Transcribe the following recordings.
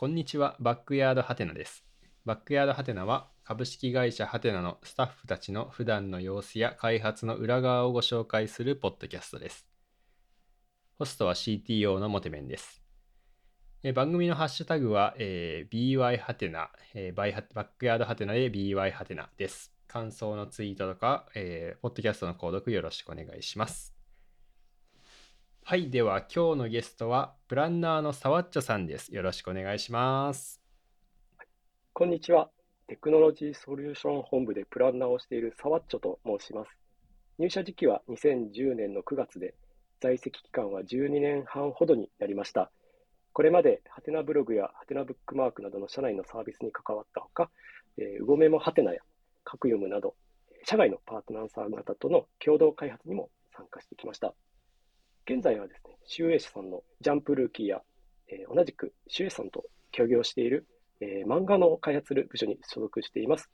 こんにちは、バックヤードハテナです。バックヤードハテナは株式会社ハテナのスタッフたちの普段の様子や開発の裏側をご紹介するポッドキャストです。ホストは CTO のモテメンです。え番組のハッシュタグは、えー BY ハテナ、えーバイハバックヤードハテナで BY ハテナです。感想のツイートとか、えーポッドキャストの購読よろしくお願いします。はい、では今日のゲストはプランナーのサワッチョさんです。よろしくお願いします。こんにちは。テクノロジーソリューション本部でプランナーをしているサワッチョと申します。入社時期は2010年の9月で、在籍期間は12年半ほどになりました。これまでハテナブログやハテナブックマークなどの社内のサービスに関わったほか、えー、うごめもハテナやカクヨムなど、社外のパートナーさん方との共同開発にも参加してきました。現在はですね、集英社さんのジャンプルーキーや、えー同じく集英さんと協業しているえー漫画の開発する部署に所属しています。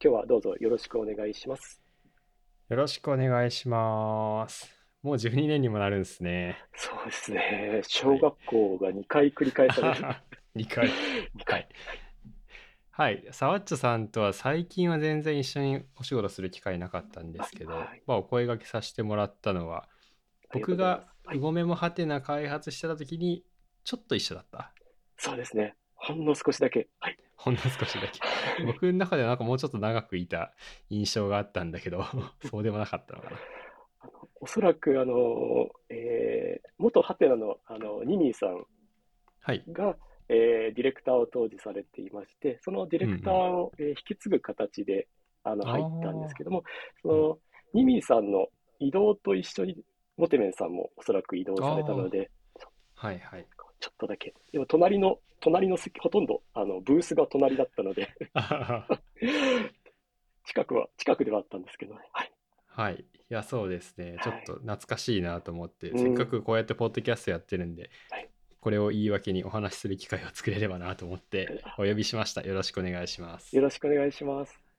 今日はどうぞよろしくお願いします。よろしくお願いします。もう12年にもなるんですね。そうですね。小学校が2回繰り返される。2回。2回。はい、サワッチョさんとは最近は全然一緒にお仕事する機会なかったんですけど、はいまあ、お声掛けさせてもらったのは僕がうごめもはてな開発してた時にちょっと一緒だった。そうですね。ほんの少しだけ。はい。ほんの少しだけ。僕の中ではなんかもうちょっと長くいた印象があったんだけど そうでもなかったのかな。あのおそらく、あの、えー元ハテナの、あの、ニミーさんはい。が、えーディレクターを当時されていまして、そのディレクターを、えー引き継ぐ形で、あの、入ったんですけども、その、ニミーさんの移動と一緒に、モテメンさんもおそらく移動されたので、はいはい。ちょっとだけ。でも、隣の、隣の席、ほとんど、あの、ブースが隣だったので、近くは、近くではあったんですけど。ね。はい。はい。いやそうですね。ちょっと懐かしいなと思って、うん。せっかくこうやってポッドキャストやってるんで、はい。これを言い訳にお話しする機会を作れればなと思ってお呼びしました。よろしくお願いします。よろしくお願いします。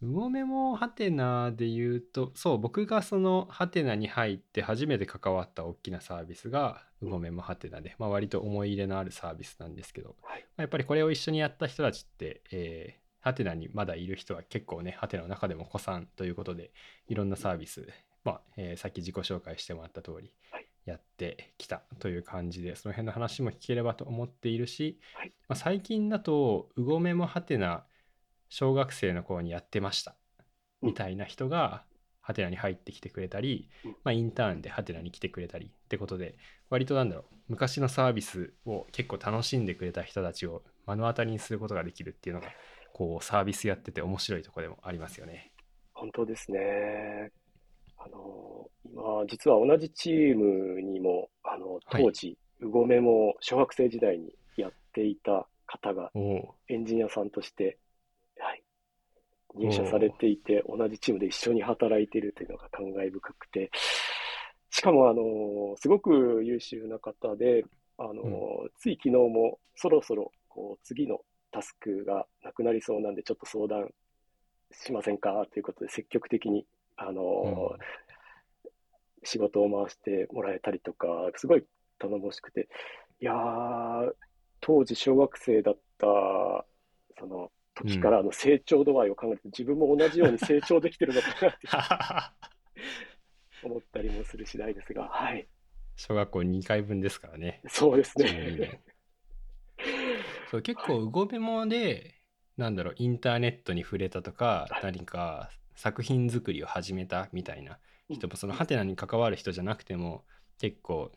うごめもハテナで言うとそう僕がそのハテナに入って初めて関わった大きなサービスがうごめもハテナで、まあ、割と思い入れのあるサービスなんですけど、はい。まあやっぱりこれを一緒にやった人たちって、えーハテナにまだいる人は結構ねハテナの中でも古参ということでいろんなサービス、まあえーさっき自己紹介してもらった通りはい。やってきたという感じでその辺の話も聞ければと思っているし、はい。まあ、最近だとうごめもハテナ小学生の頃にやってました。うん。みたいな人がハテナに入ってきてくれたり、うん。まあ、インターンでハテナに来てくれたりってことで割となんだろう昔のサービスを結構楽しんでくれた人たちを目の当たりにすることができるっていうのがこうサービスやってて面白いところでもありますよね。本当ですね。あの、今、実は同じチームにも、あの、はい。当時、うごめも小学生時代にやっていた方がエンジニアさんとして、はい、入社されていて、同じチームで一緒に働いているというのが感慨深くて、しかも、あの、すごく優秀な方で、あの、うつい昨日もそろそろ、こう、次のタスクがなくなりそうなんで、ちょっと相談しませんかということで、積極的に、あの、うん仕事を回してもらえたりとか、すごい頼もしくて、いやー、当時小学生だった、時からの成長度合いを考えると、自分も同じように成長できてるのかなって 思ったりもする次第ですが、はい、小学校2回分ですからね。そうです12ね。年そう結構うごめもでなんだろうインターネットに触れたとかはい。何か作品作りを始めたみたいな人もそのハテナに関わる人じゃなくても結構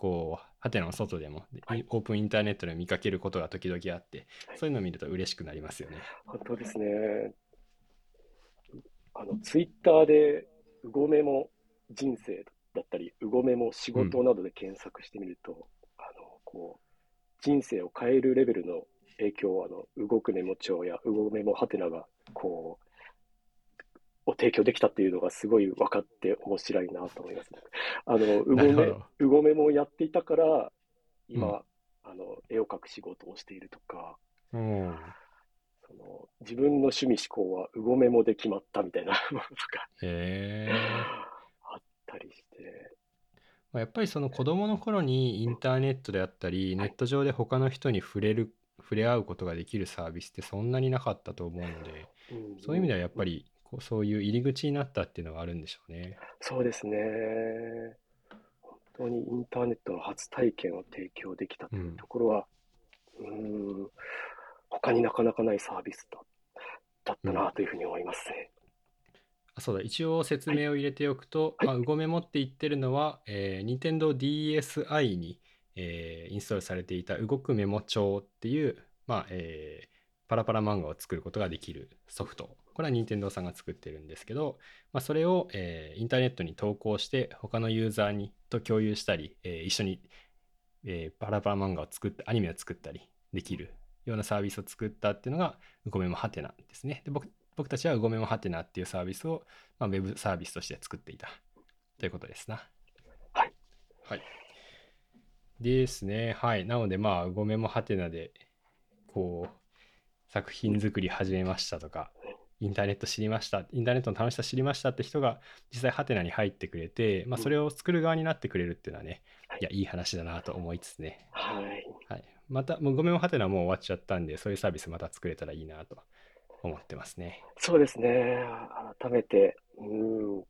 こうハテナの外でもではいオープンインターネットで見かけることが時々あってはいそういうのを見ると嬉しくなりますよね。本当ですね。あの、ツイッターで、うごめも人生だったり、うごめも仕事などで検索してみると、あの、こう、人生を変えるレベルの影響を、あの、動くメモ帳やうごめもハテナが、こう、を提供できたっていうのがすごい分かって面白いなと思います。あの、うごめうごめもやっていたから、今、うん。あの、絵を描く仕事をしているとか、うん。その自分の趣味思考はうごめもで決まったみたいな ものとか。あったりして、まあやっぱりその子供の頃にインターネットであったり、ネット上で他の人に触れる、触れ合うことができるサービスってそんなになかったと思うので、うん。そういう意味ではやっぱりこうそういう入り口になったっていうのがあるんでしょうね。そうですね。本当にインターネットの初体験を提供できたというところは、うん、他になかなかないサービスだだったなというふうに思いますね。あそうだ、一応説明を入れておくと、はいまあ、うごメモって言ってるのは、えー、Nintendo DSi に、えーインストールされていた動くメモ帳っていう、まあえーパラパラ漫画を作ることができるソフト。これは Nintendo さんが作ってるんですけど、まあ、それを、えーインターネットに投稿して他のユーザーにと共有したり、えー一緒に、えーパラパラ漫画を作ってアニメを作ったりできるようなサービスを作ったっていうのがうごメモハテナですね。で僕僕たちはうごメモハテナっていうサービスを、まあ、ウェブサービスとして作っていたということですな。はい。はい。ですね。はい。なので、まあ、うごメモハテナで、こう、作品作り始めましたとか、インターネット知りました、インターネットの楽しさ知りましたって人が実際ハテナに入ってくれて、まあ、うんそれを作る側になってくれるっていうのはね、はいいや、いい話だなと思いつつね。はい。はい。また、もうごめんもハテナもう終わっちゃったんで、そういうサービスまた作れたらいいなと思ってますね。そうですね。改めて、うん、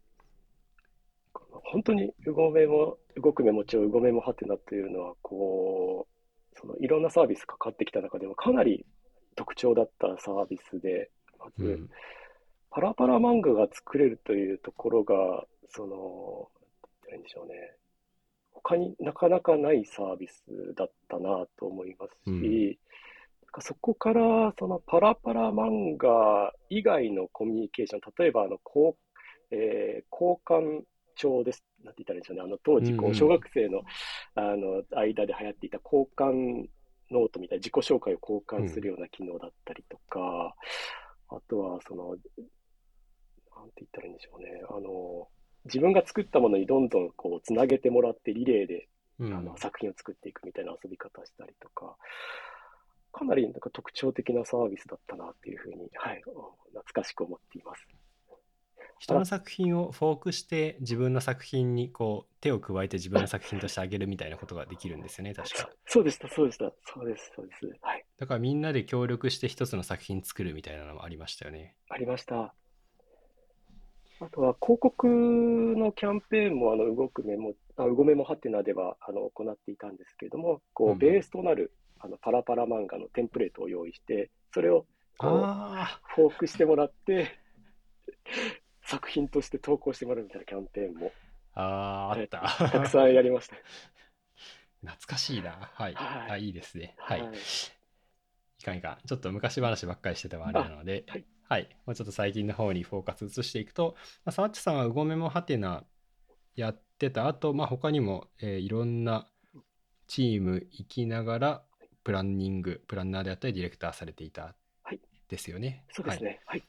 本当にうごメモ、動くメモ帳、うごメモハテナというのは、こう、そのいろんなサービスかかってきた中でもかなり特徴だったサービスで、まず、うん。パラパラ漫画が作れるというところが、その、言んでしょうね。他になかなかないサービスだったなと思いますし、うんそこからそのパラパラ漫画以外のコミュニケーション、例えばあの、こうえー交換帳です。なんて言ったらいいんでしょうね。あの、当時、うんうんこう、小学生の、あの、間で流行っていた交換ノートみたいな自己紹介を交換するような機能だったりとか、あとは、その、なんて言ったらいいんでしょうね。あの、自分が作ったものにどんどんこう、つなげてもらってリレーで、うんあの、作品を作っていくみたいな遊び方したりとか、かなりなんか特徴的なサービスだったなっていうふうに、はい、懐かしく思っています。人の作品をフォークして自分の作品にこう手を加えて自分の作品としてあげるみたいなことができるんですよね、確か。そうでした、そうでした。そうです、そうです。はい。だからみんなで協力して一つの作品作るみたいなのもありましたよね。ありました。あとは広告のキャンペーンもあの動くメモ、あ動メモハテナではあの行っていたんですけれども、こうベースとなるあのパラパラ漫画のテンプレートを用意して、それをこうあフォークしてもらって、作品として投稿してもらうみたいなキャンペーンもあ、あーあった。たくさんやりました。懐かしいな。はい。はいあ、いいですね。はい。はいいかんいかん。ちょっと昔話ばっかりしててもあれなので、あはいはい。もうちょっと最近の方にフォーカス移していくと、まあ、サワッチさんはうごめもはてなやってた後、まあ、他にも、えーいろんなチーム行きながら、プランニング、プランナーであったりディレクターされていたはいですよね。はいそうですね。はい。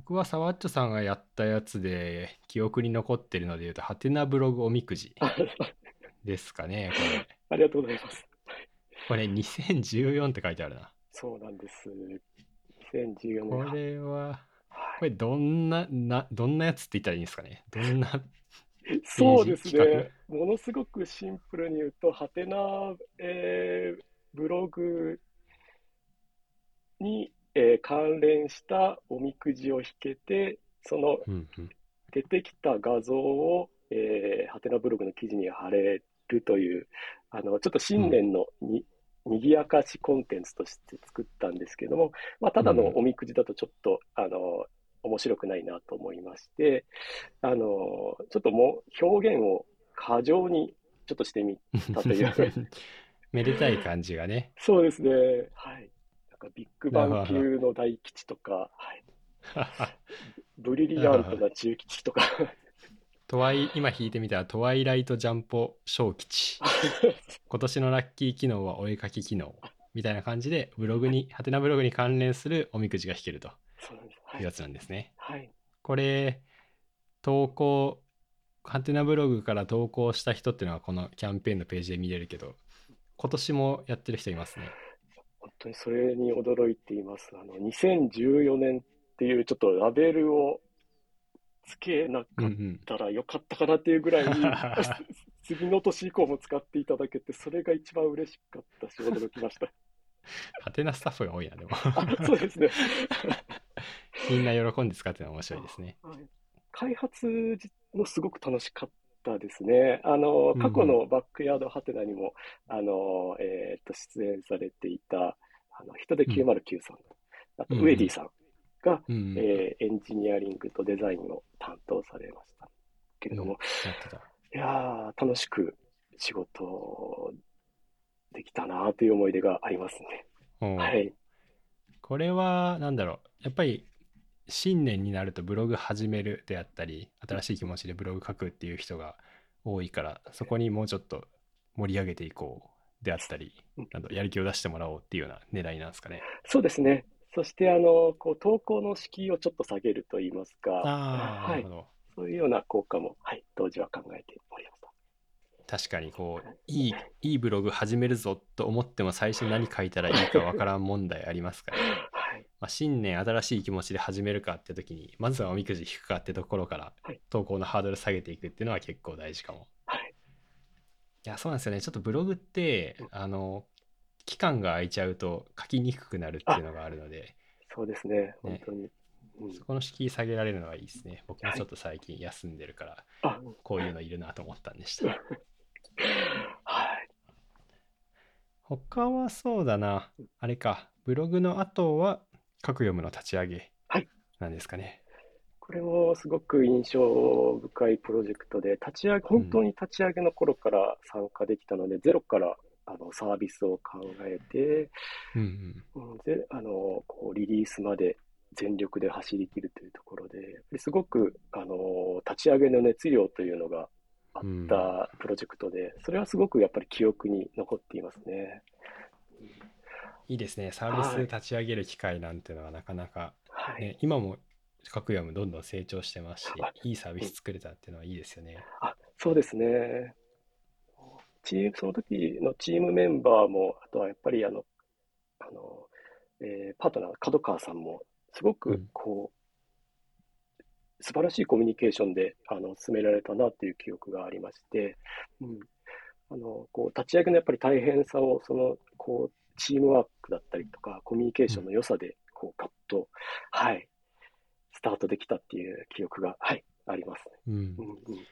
僕はサワッチョさんがやったやつで記憶に残ってるので言うと、ハテナブログおみくじあ ですかね、ありがとうございます。これ。これ2014って書いてあるな。そうなんです。2014こ年。れは、はいこれどんな、な、どんなやつって言ったらいいんですかね。どんな、そうです企ね。ものすごくシンプルに言うと、ハテナ、えーブログに、えー関連したおみくじを引けて、そのうんうん、出てきた画像を、えーハテナブログの記事に貼れるという、あの、ちょっと新年のに、にぎやかしコンテンツとして作ったんですけども、まあ、ただのおみくじだとちょっと、あの、面白くないなと思いまして、あの、ちょっともう表現を過剰にちょっとしてみ、たという めでたい感じがね。そうですね、はい。かビッグバン級の大吉とか、はい。ブリリアントな中吉とか、トワイ、今弾いてみたら、トワイライトジャンポ小吉。今年のラッキー機能はお絵かき機能。みたいな感じで、ブログに、ハテナブログに関連するおみくじが引けるというや。つなんですね。はい。これ、投稿、ハテナブログから投稿した人っていうのはこのキャンペーンのページで見れるけど、今年もやってる人いますね。本当にそれに驚いています。あの、2014年っていうちょっとラベルをつけなうんかっうん。たらよかったかなっていうぐらいに、次の年以降も使っていただけて、それが一番嬉しかったし、驚きました。ハテナスタッフが多いな、でも。あそうですね。みんな喜んで使ってるの面白いですね。はい、開発もすごく楽しかったですね。あの、過去のバックヤードハテナにも、うん、あの、えっ、と、出演されていた、あの、人で909さん、あと、ウェディさんが、うん、えー、エンジニアリングとデザインを担当されましたけれども、いや楽しく仕事できたなという思い出がありますね。はい。これは、なんだろう、やっぱり新年になるとブログ始めるであったり、新しい気持ちでブログ書くっていう人が多いから、そこにもうちょっと盛り上げていこうであったり、なんやる気を出してもらおうっていうような狙いなんですかね。そうですね。そして、あの、こう、投稿の敷居をちょっと下げるといいますか、はい、そういうような効果も、はい、当時は考えておりました。確かにこういいいいブログ始めるぞと思っても最初何書いたらいいかわからん問題ありますから、ね、は いまあ、新年新しい気持ちで始めるかって時にまずはおみくじ引くかってところから投稿のハードル下げていくっていうのは結構大事かも。はい、いやそうなんですよねちょっとブログって、あの期間が空いちゃうと書きにくくなるっていうのがあるので。そうですね、ね本当に。うん、そこの敷居下げられるのはいいですね。僕もちょっと最近休んでるから、はい、こういうのいるなと思ったんでした。はい。他はそうだな、あれか、ブログの後は、各読むの立ち上げなんですかね。はいこれもすごく印象深いプロジェクトで、立ち上げ、本当に立ち上げの頃から参加できたので、うん、ゼロからあのサービスを考えて、うんうん、であのこうリリースまで全力で走り切るというところで、すごくあの立ち上げの熱量というのがあったプロジェクトで、それはすごくやっぱり記憶に残っていますね。いいですね、サービス立ち上げる機会なんていうのはなかなか、ね、はい、今も各ヤムどんどん成長してますし、いいサービス作れたっていうのはいいですよね。あそうですね。チーム、その時のチームメンバーも、あとはやっぱりあの、あの、えー、パートナー、角川さんも、すごくこう、うん、素晴らしいコミュニケーションであの進められたなっていう記憶がありまして、うん、あのこう立ち上げのやっぱり大変さを、そのこうチームワークだったりとか、コミュニケーションの良さで、こう、ガッと、はい、スタートできたっていう記憶が、はい、あります、ね。うん。うんうん、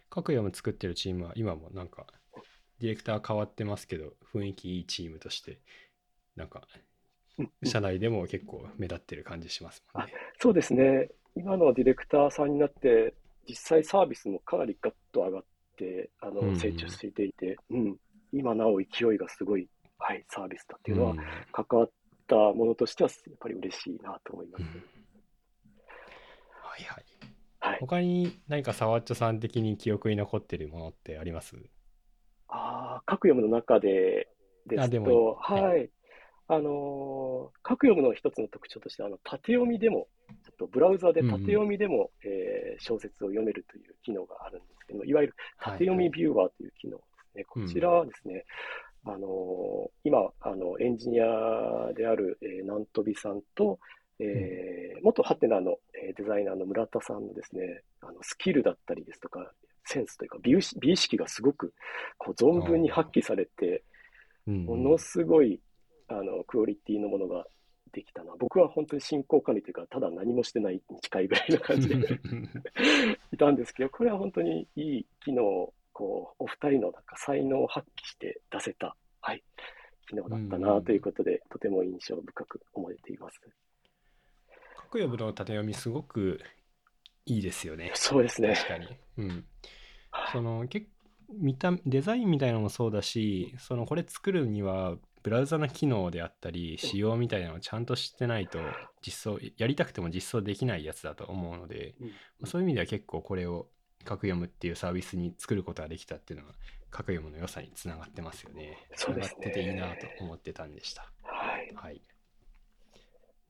各読む作ってるチームは、今もなんか、ディレクター変わってますけど、雰囲気いいチームとして、なんか、社内でも結構目立ってる感じしますもんね。そうですね。今のディレクターさんになって、実際サービスもかなりガッと上がって、あの、成長していて、うん、うん、今なお勢いがすごい、はい、サービスだっていうのは、関わったものとしては、やっぱり嬉しいなと思います。うん、はいはい。はい、他に何かサワッチョさん的に記憶に残ってるものってあります？ああ、各読むの中でですと、はい、はい。あのー、各読むの一つの特徴として、あの、縦読みでも、ちょっとブラウザで縦読みでも、うん、えー、小説を読めるという機能があるんですけどいわゆる縦読みビューワーという機能ですね。はいはい、こちらはですね、うん、あのー、今、あの、エンジニアである、えー、南飛さんと、えー、元ハテナの、えー、デザイナーの村田さんのですね、あのスキルだったりですとか、センスというか美、美意識がすごくこう存分に発揮されて、ものすごいあのクオリティのものができたな。僕は本当に進行管理というか、ただ何もしてないに近いぐらいの感じで いたんですけど、これは本当にいい機能こう、お二人のなんか才能を発揮して出せた、はい、機能だったなということで、とても印象深く思えています。各読の縦読みすごくいいですよね。そうですね。確かに。うん。その結見たデザインみたいなのもそうだしそのこれ作るにはブラウザの機能であったり仕様みたいなのをちゃんと知ってないと実装やりたくても実装できないやつだと思うので、うん、そういう意味では結構これを格読むっていうサービスに作ることができたっていうのは格読むの良さにつながってますよね。そうですね。ってていいなと思ってたんでした。はい。はい、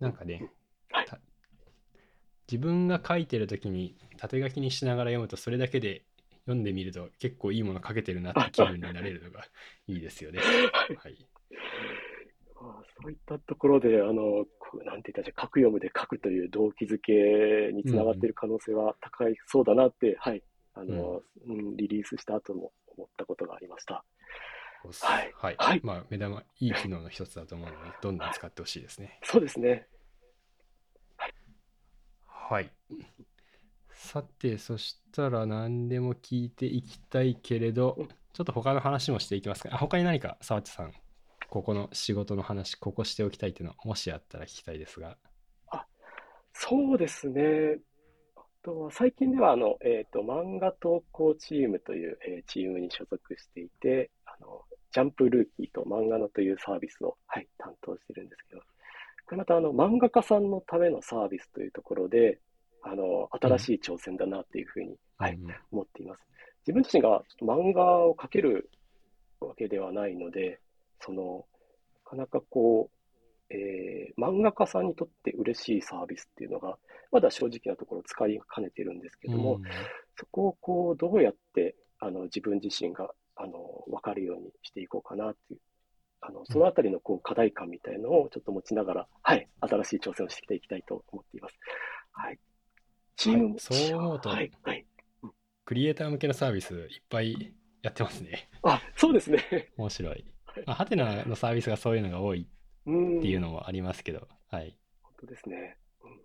なんかね、はい、自分が書いてる時に縦書きにしながら読むとそれだけで読んでみると結構いいもの書けてるなって気分になれるのがいいですよね。はい。あそういったところで、あの、なんて言ったら、書く読むで書くという動機づけにつながっている可能性は高いそうだなって、うん、はい、あの、うん、リリースした後も思ったことがありました。はいはい。はいまあ、目玉、いい機能の一つだと思うので、どんどん使ってほしいですね。そうですね。はい。さて、そしたら何でも聞いていきたいけれどうん、ちょっと他の話もしていきますか。あ他に何か、沢地さん、ここの仕事の話、ここしておきたいっていうの、もしあったら聞きたいですが。そうですね。あとは最近ではあの、えっと、漫画投稿チームという、えーチームに所属していて、あの、ジャンプルーキーと漫画のというサービスを、はい、担当してるんですけど、これまたあの、漫画家さんのためのサービスというところで、あの、新しい挑戦だなっていうふうに、はい、うん思っています。自分自身がちょっと漫画を描けるわけではないので、その、なかなかこう、えー漫画家さんにとって嬉しいサービスっていうのが、まだ正直なところ使いかねてるんですけども、うんそこをこう、どうやって、あの、自分自身が、あの、わかるようにしていこうかなっていう、あの、そのあたりのこう、課題感みたいのをちょっと持ちながら、はい、新しい挑戦をしていきたいと思っています。はい。チームも、はいそう思うとはい、はい。クリエイター向けのサービスいっぱいやってますね。あ、そうですね。面白いはい。まあ、ハテナのサービスがそういうのが多いうん。っていうのもありますけど、はい。本当ですね。うん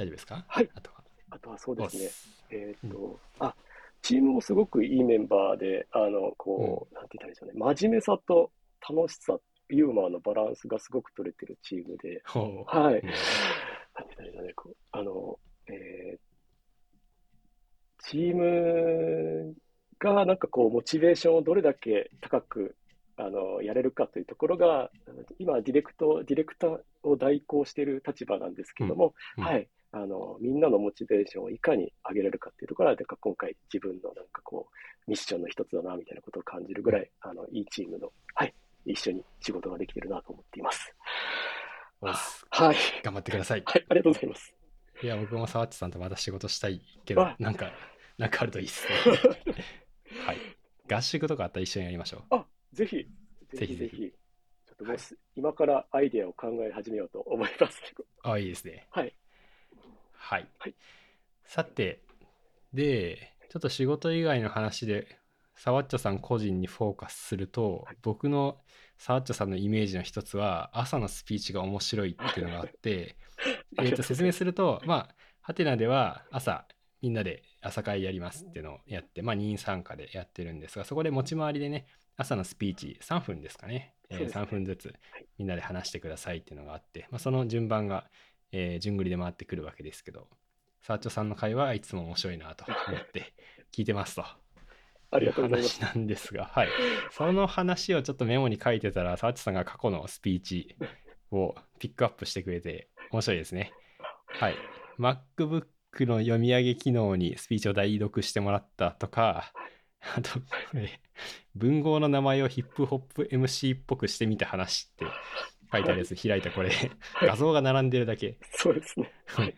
大丈夫ですか？はい。あとは。あとはそうですね。おっーっと、あ、チームもすごくいいメンバーで、あの、こう、なんて言ったらいいんでしょうね。真面目さと楽しさ、ユーモアのバランスがすごく取れてるチームで。はい。うんなんて言ったらいいんでしょうね。こうあの、えーチームがなんかこう、モチベーションをどれだけ高く、あの、やれるかというところが、今、ディレクト、ディレクターを代行している立場なんですけども、うんはい。あの、みんなのモチベーションをいかに上げれるかっていうところは、なんか今回自分のなんかこう、ミッションの一つだな、みたいなことを感じるぐらい、あの、いいチームの、はい、一緒に仕事ができてるなと思っています。はい。頑張ってください。はい、ありがとうございます。いや、僕も沢地さんとまた仕事したいけどあ、なんか、なんかあるといいですね。はい。合宿とかあったら一緒にやりましょう。あ、ぜひ、ぜひぜひちょっともうす、今からアイデアを考え始めようと思います。あ、いいですね。はい。はい。はい。さて、で、ちょっと仕事以外の話で、サワッチョさん個人にフォーカスすると、はい。僕のサワッチョさんのイメージの一つは、朝のスピーチが面白いっていうのがあって、えーと説明すると、まあ、ハテナでは朝、みんなで朝会やりますっていうのをやって、まあ、任意参加でやってるんですが、そこで持ち回りでね、朝のスピーチ3分ですかね、えーそうですね。3分ずつはい。みんなで話してくださいっていうのがあって、まあ、その順番が、えー順繰りで回ってくるわけですけど、サーチョさんの会話はいつも面白いなと 思って聞いてますと。ありがとうございます。話なんですが、はい。その話をちょっとメモに書いてたら、サーチさんが過去のスピーチをピックアップしてくれて、面白いですね。はい。MacBook の読み上げ機能にスピーチを代読してもらったとか、あと、これ、文豪の名前をヒップホップ MC っぽくしてみた話って書いてあるやつ開いたこれ、画像が並んでるだけ。そうですね。はい。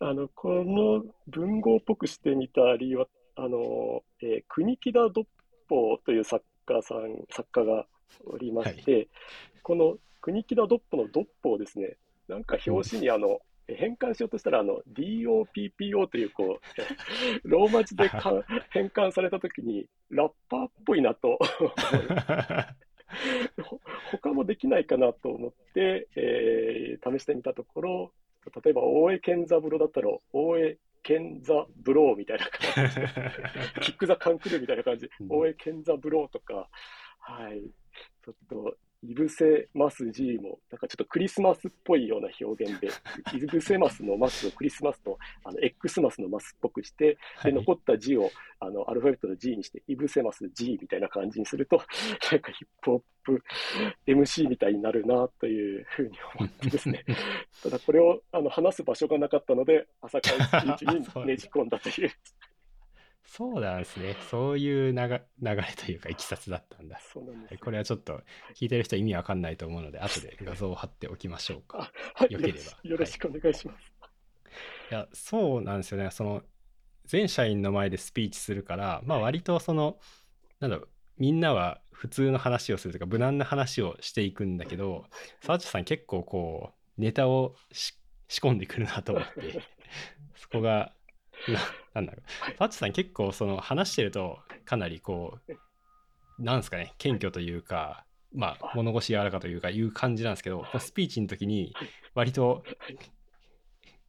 あの、この文豪っぽくしてみた理由は、あの、えー国木田ドッポという作家さん、作家がおりまして、この国木田ドッポのドッポをですね、なんか表紙にあの、変換しようとしたら、あの、DOPPO という、こう、ローマ字でか 変換されたときに、ラッパーっぽいなとほ 他もできないかなと思って、えー試してみたところ、例えば大江健三郎だったら、大江健三ブローみたいな感じ。で、キック・ザ・カンクルーみたいな感じ。大江健三ブローとか、はい、ちょっと、イブセマス G も、なんかちょっとクリスマスっぽいような表現で、イブセマスのマスをクリスマスと、あの、X マスのマスっぽくして、で、残った G を、あの、アルファベットの G にして、イブセマス G みたいな感じにすると、なんかヒップホップ MC みたいになるな、というふうに思ってですね。ただこれを、あの、話す場所がなかったので、朝会スピーチにねじ込んだという。そうなんですね。そういう流流れというか、いきさつだったんだ。そうなんですよ。これはちょっと聞いてる人意味わかんないと思うので、後で画像を貼っておきましょうか。はい、よければよろしくお願いします。いや、そうなんですよね。その、全社員の前でスピーチするから、まあ割とその、なんだろう、みんなは普通の話をするというか、無難な話をしていくんだけど、サーチさん結構こう、ネタをし仕込んでくるなと思って、そこがな なんだろう。パッチさん結構その話してるとかなりこう、なんですかね、謙虚というか、まあ物腰柔らかというかいう感じなんですけど、スピーチの時に割と、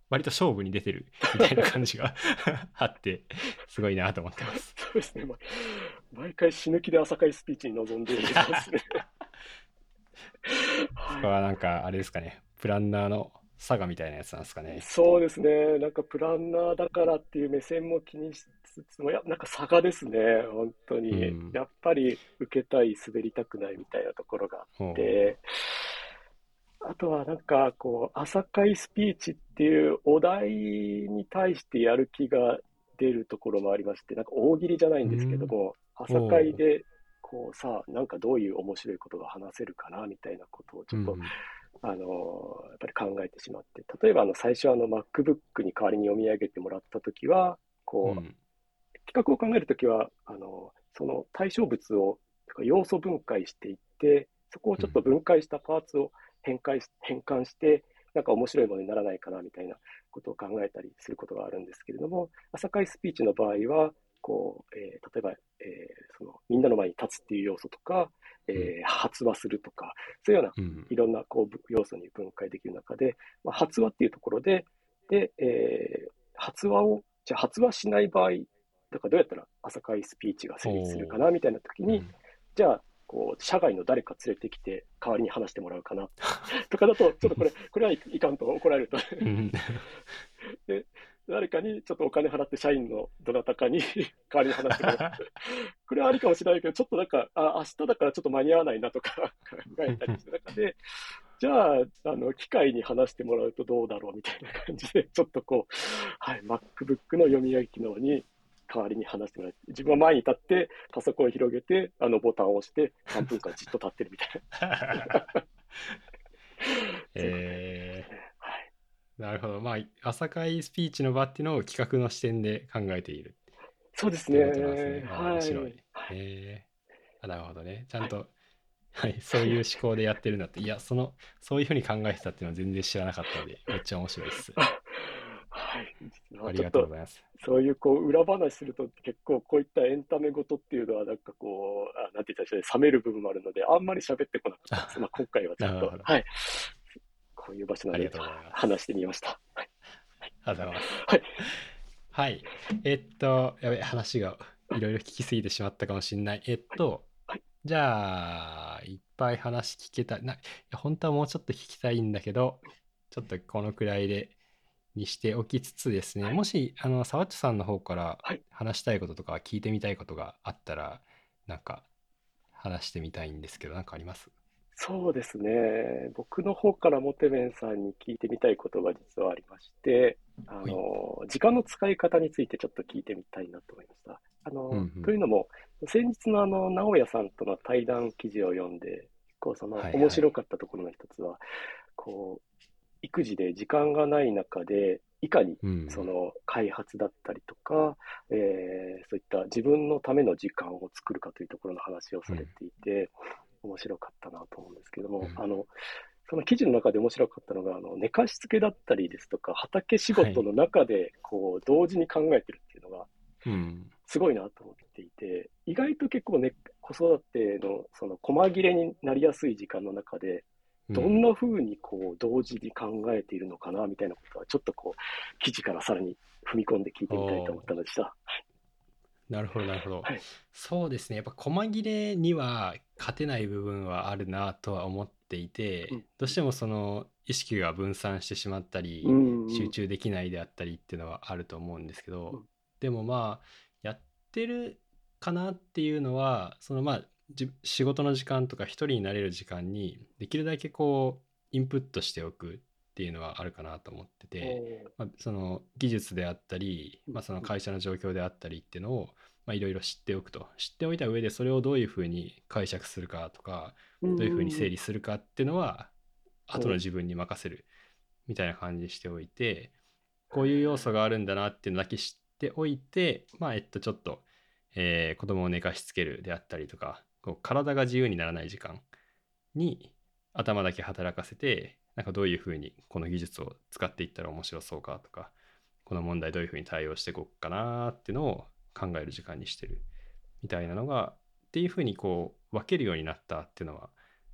割と勝負に出てるみたいな感じが あって、すごいなと思ってます。そうですね。ま毎回死ぬ気で朝会スピーチに臨んでいますね。これはなんかあれですかね、プランナーの差がみたいなやつなんですかね。そうですね。なんかプランナーだからっていう目線も気にしつつも、いや、なんか差がですね、本当に。うんやっぱり受けたい、滑りたくないみたいなところがあって、あとはなんかこう、朝会スピーチっていうお題に対してやる気が出るところもありまして、なんか大喜利じゃないんですけども、朝会でこうさ、なんかどういう面白いことが話せるかなみたいなことをちょっと、うんあのやっぱり考えてしまって、例えばあの最初あの MacBook に代わりに読み上げてもらったときは、こう、うん。企画を考えるときは、あの、その対象物をとか要素分解していって、そこをちょっと分解したパーツを変換し変換して、なんか面白いものにならないかなみたいなことを考えたりすることがあるんですけれども、朝会スピーチの場合は、こう、えー例えば、えーそのみんなの前に立つっていう要素とか、えー発話するとか、そういうようなうんいろんなこうぶ要素に分解できる中で、まあ、発話っていうところで、で、えー発話を、じゃあ発話しない場合、だからどうやったら朝会スピーチが成立するかなみたいな時に、じゃあ、こう、社外の誰か連れてきて、代わりに話してもらうかな。とかだと、ちょっとこれ、これはいいかんと怒られると。うん誰かにちょっとお金払って社員のどなたかに 代わりに話してもらう。これはありかもしれないけど、ちょっとなんか、あ、明日だからちょっと間に合わないなとか考えたりする中で、じゃあ、あの、機械に話してもらうとどうだろうみたいな感じで、ちょっとこう、はい、MacBook の読み上げ機能に代わりに話してもらって、自分は前に立って、パソコンを広げて、あのボタンを押して、3分間じっと立ってるみたいな。えはい。ー、なるほど。まあ、朝会スピーチの場っていうのを企画の視点で考えているそうですね。すね。あー面白い。はい。えー、あなるほどね。ちゃんと、はい、そういう思考でやってるんだって。いや、その、そういうふうに考えてたっていうのは全然知らなかったので、めっちゃ面白いです。はい。ありがとうございます。そういうこう裏話すると結構こういったエンタメごとっていうのはなんかこう、あなんて言ったらいいんで冷める部分もあるので、あんまり喋ってこなかったです。まあ今回はちょっとはい。こういう場所なので。話してみました。はい。ありがとうございます。はい。はい。えっと、やべ、話がいろいろ聞きすぎてしまったかもしれない。えっと、はいじゃあ、いっぱい話聞けた。な本当はもうちょっと聞きたいんだけど、ちょっとこのくらいでにしておきつつですね、はいもし、あの、沢地さんの方からはい話したいこととか聞いてみたいことがあったら、なんか話してみたいんですけど、なんかあります？そうですね。僕の方からモテメンさんに聞いてみたいことが実はありまして、あの、時間の使い方についてちょっと聞いてみたいなと思いました。あの、うんうんというのも、先日のあの、直哉さんとの対談記事を読んで、結構そのはいはい面白かったところの一つは、こう、育児で時間がない中で、いかにうん。その開発だったりとか、えーそういった自分のための時間を作るかというところの話をされていて、面白かったなと思うんですけども、うんあの、その記事の中で面白かったのが、あの、寝かしつけだったりですとか、畑仕事の中で、こう、同時に考えてるっていうのが、うん。すごいなと思っていて、意外と結構ね、子育ての、その、細切れになりやすい時間の中で、どんな風にこう同時に考えているのかなみたいなことはちょっとこう記事からさらに踏み込んで聞いてみたいと思ったのでした。なるほど、なるほど。はいそうですね。やっぱ細切れには勝てない部分はあるなとは思っていて、うん。どうしてもその意識が分散してしまったり、うん集中できないであったりっていうのはあると思うんですけど、うん。でもまあ、やってるかなっていうのは、そのまあ、じ仕事の時間とか一人になれる時間にできるだけこう、インプットしておくっていうのはあるかなと思ってて、まあ、その技術であったり、まあ、その会社の状況であったりっていうのをまあいろいろ知っておくと。知っておいた上でそれをどういうふうに解釈するかとかどどういうふうに整理するかっていうのは後の自分に任せるみたいな感じにしておいてこういう要素があるんだなっていうのだけ知っておいてまあえっとちょっと、えー子供を寝かしつけるであったりとかこう体が自由にならない時間に頭だけ働かせてなんかどういうふうにこの技術を使っていったら面白そうかとかこの問題どういうふうに対応していこうかなっていうのを考える時間にしてるみたいなのがっていうふうにこう分けるようになったっていうのは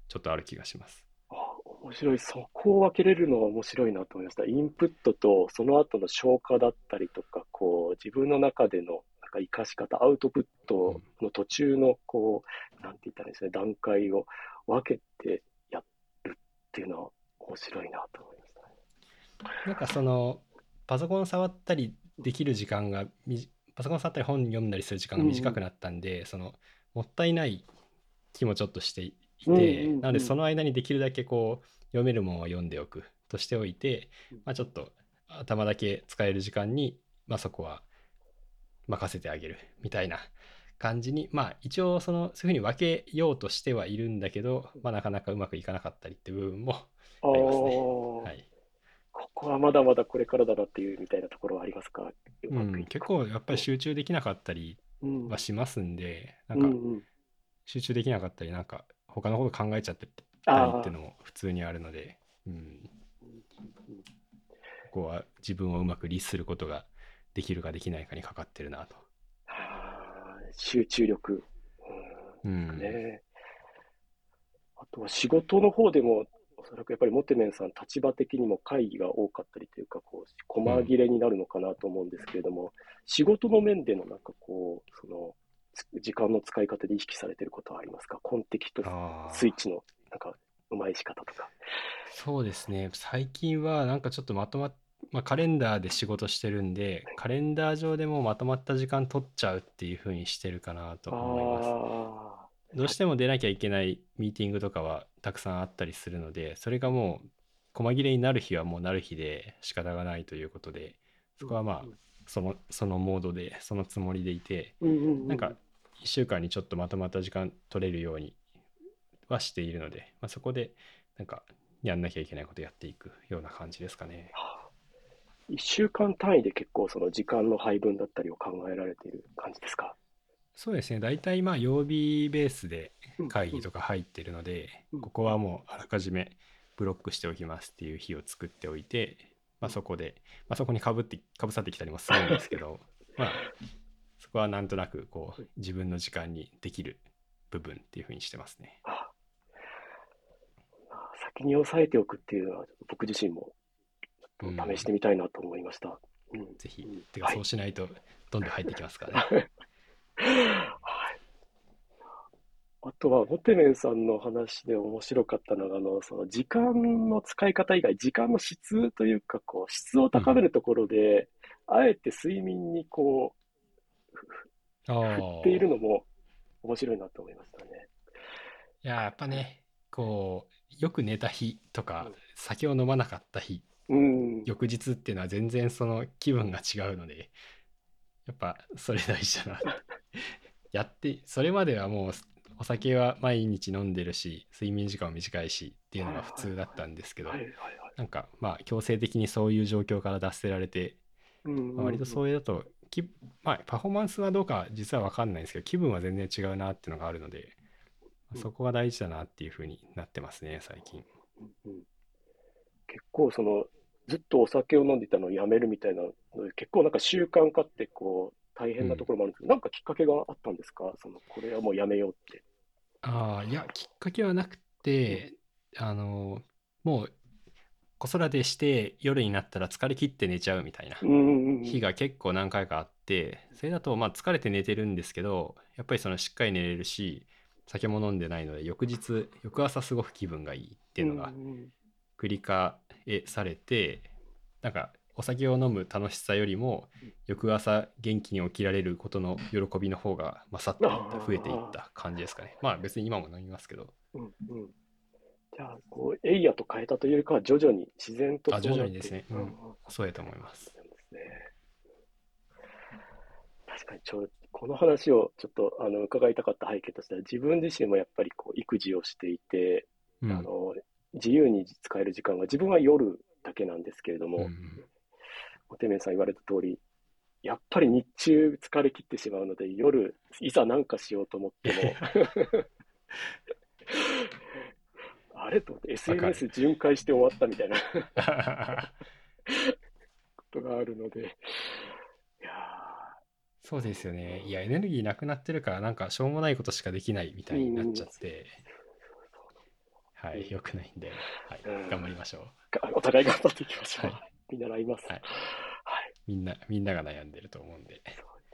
ちょっとある気がします。あ、面白い。そこを分けれるのは面白いなと思いました。インプットとその後の消化だったりとか、こう、自分の中でのなんか活かし方、アウトプットの途中の、こう、なんて言ったらいいんですね、段階を分けてやるっていうのは面白いなと思いましたね。なんかそのパソコン触ったりできる時間がみパソコン触ったり本読んだりする時間が短くなったんで、そのもったいない気もちょっとしていて、うんうんうん。なのでその間にできるだけこう読めるものは読んでおくとしておいてうん、まあ、ちょっと頭だけ使える時間に、まあ、そこは任せてあげるみたいな感じにまあ一応そのそういうふうに分けようとしてはいるんだけど、まあ、なかなかうまくいかなかったりって部分もあありますね。ー。はいここはまだまだこれからだなっていうみたいなところはありますか？ううん、結構やっぱり集中できなかったりうんはしますんで、なうんかん集中できなかったりなんか他のこと考えちゃってたりあっていうのも普通にあるので、うん、ここは自分をうまく律することができるかできないかにかかってるなと。集中力。うんうんね。あとは仕事の方でも、おそらくやっぱりモテメンさん、立場的にも会議が多かったりというか、こう、細切れになるのかなと思うんですけれども、仕事の面でのなんかこう、その、つ時間の使い方で意識されてることはありますか？コンテキストスイッチの、なんか、うまい仕方とか。そうですね。最近はなんかちょっとまとまっまあ、カレンダーで仕事してるんでカレンダー上でもうまとまった時間取っちゃうっていう風にしてるかなと思います。あどうしても出なきゃいけないミーティングとかはたくさんあったりするので、それがもう細切れになる日はもうなる日で仕方がないということで、そこはまあ、その、そのモードで、そのつもりでいて、なんか1週間にちょっとまとまった時間取れるようにはしているので、まあ、そこでなんかやんなきゃいけないことやっていくような感じですかね。一週間単位で結構その時間の配分だったりを考えられている感じですか？そうですね、大体まあ曜日ベースで会議とか入ってるので、うん。ここはもうあらかじめブロックしておきますっていう日を作っておいて、まあ、そこで、まあ、そこにかぶってかぶさってきたりもするんですけど まあそこはなんとなくこう自分の時間にできる部分っていうふうにしてますね。先に押さえておくっていうのは僕自身も試してみたいなと思いました。うん。ぜひ。うん、てかはい。そうしないとどんどん入ってきますからね。はい。あとは、モテメンさんの話で面白かったのが、あの、その時間の使い方以外、時間の質というか、こう、質を高めるところで、あえて睡眠にこあう、振っているのも面白いなと思いましたね。いややっぱねこうよく寝た日とかうん酒を飲まなかった日うん。翌日っていうのは全然その気分が違うのでやっぱそれ大事だな やってそれまではもうお酒は毎日飲んでるし睡眠時間は短いしっていうのが普通だったんですけどはいはいはい。なんかまあ強制的にそういう状況から脱せられて、うんうんうんまあ割とそういうだときまあパフォーマンスはどうか実は分かんないんですけど気分は全然違うなっていうのがあるのでうんそこが大事だなっていうふうになってますね最近。うん結構そのずっとお酒を飲んでいたのをやめるみたいな結構なんか習慣化ってこう大変なところもあるんですけど、なんかきっかけがあったんですか？そのこれはもうやめようって。ああ、いや、きっかけはなくて、あの、もう子育てして夜になったら疲れ切って寝ちゃうみたいなうんうんうん日が結構何回かあって、それだとまあ疲れて寝てるんですけど、やっぱりそのしっかり寝れるし、酒も飲んでないので、翌日、翌朝すごく気分がいいっていうのがんん。繰り返されて、なんかお酒を飲む楽しさよりもうん翌朝元気に起きられることの喜びの方が勝っていった増えていった感じですかね。まあ別に今も飲みますけど。うんうん。じゃあこうエイヤと変えたというよりかは徐々に自然と徐々にですね。うん。そうやと思います。確かにちょ、この話をちょっとあの伺いたかった背景としては、自分自身もやっぱりこう育児をしていて、うん。あの、自由に使える時間が自分は夜だけなんですけれども、うんおてめさん言われた通り、やっぱり日中疲れ切ってしまうので、夜、いざ何かしようと思っても、あれと思って SNS 巡回して終わったみたいな。ことががあるので、いやそうですよね。いや、エネルギーなくなってるから、なんかしょうもないことしかできないみたいになっちゃって、はい、良くないんで、はい。うん、頑張りましょう。お互い頑張っていきましょう。は見習います。ははいい。みんな、みんなが悩んでると思うんで。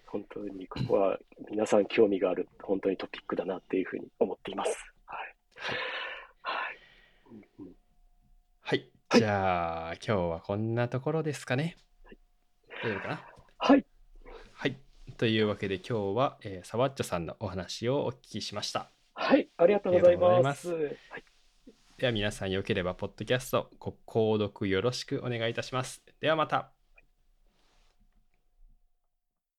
本当にここは皆さん興味がある、本当にトピックだなっていうふうに思っています。はい。はい。はい。はいじゃあ、今日はこんなところですかね。大丈夫かな？はい。はい。というわけで今日は、えー、サワッチョさんのお話をお聞きしました。はい。ありがとうございありがとうございま。ますすはい。では皆さんよければ、ポッドキャストご購読よろしくお願いいたします。ではまた。